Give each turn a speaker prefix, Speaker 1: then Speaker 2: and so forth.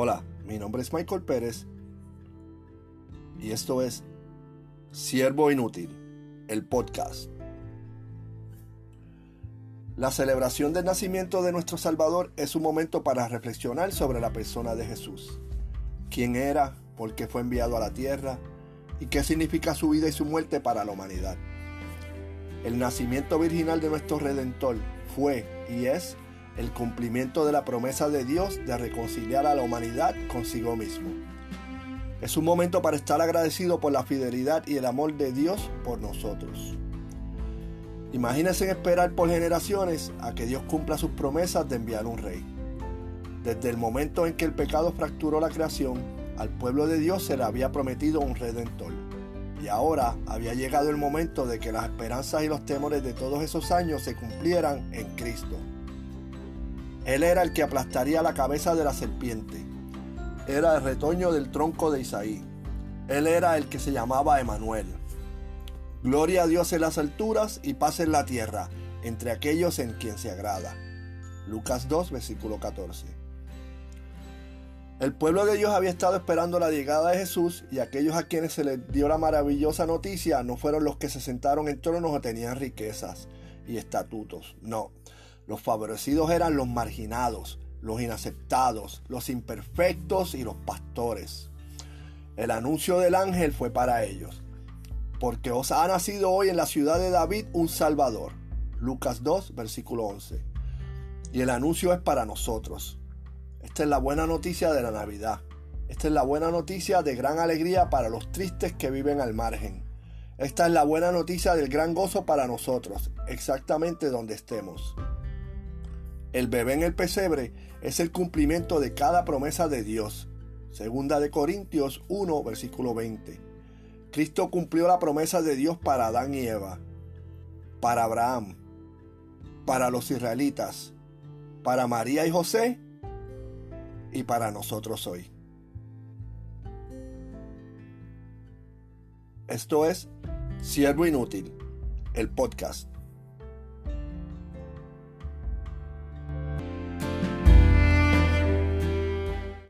Speaker 1: Hola, mi nombre es Michael Pérez y esto es Siervo Inútil, el podcast. La celebración del nacimiento de nuestro Salvador es un momento para reflexionar sobre la persona de Jesús. ¿Quién era? ¿Por qué fue enviado a la tierra? ¿Y qué significa su vida y su muerte para la humanidad? El nacimiento virginal de nuestro Redentor fue y es el cumplimiento de la promesa de Dios de reconciliar a la humanidad consigo mismo. Es un momento para estar agradecido por la fidelidad y el amor de Dios por nosotros. Imagínense esperar por generaciones a que Dios cumpla sus promesas de enviar un rey. Desde el momento en que el pecado fracturó la creación, al pueblo de Dios se le había prometido un redentor. Y ahora había llegado el momento de que las esperanzas y los temores de todos esos años se cumplieran en Cristo. Él era el que aplastaría la cabeza de la serpiente. Era el retoño del tronco de Isaí. Él era el que se llamaba Emanuel. Gloria a Dios en las alturas y paz en la tierra, entre aquellos en quien se agrada. Lucas 2, versículo 14. El pueblo de Dios había estado esperando la llegada de Jesús y aquellos a quienes se les dio la maravillosa noticia no fueron los que se sentaron en tronos o tenían riquezas y estatutos. No, los favorecidos eran los marginados, los inaceptados, los imperfectos y los pastores. El anuncio del ángel fue para ellos. Porque os ha nacido hoy en la ciudad de David un Salvador. Lucas 2, versículo 11. Y el anuncio es para nosotros. Esta es la buena noticia de la Navidad. Esta es la buena noticia de gran alegría para los tristes que viven al margen. Esta es la buena noticia del gran gozo para nosotros, exactamente donde estemos. El bebé en el pesebre es el cumplimiento de cada promesa de Dios. Segunda de Corintios 1, versículo 20. Cristo cumplió la promesa de Dios para Adán y Eva, para Abraham, para los israelitas, para María y José y para nosotros hoy. Esto es Siervo Inútil, el podcast.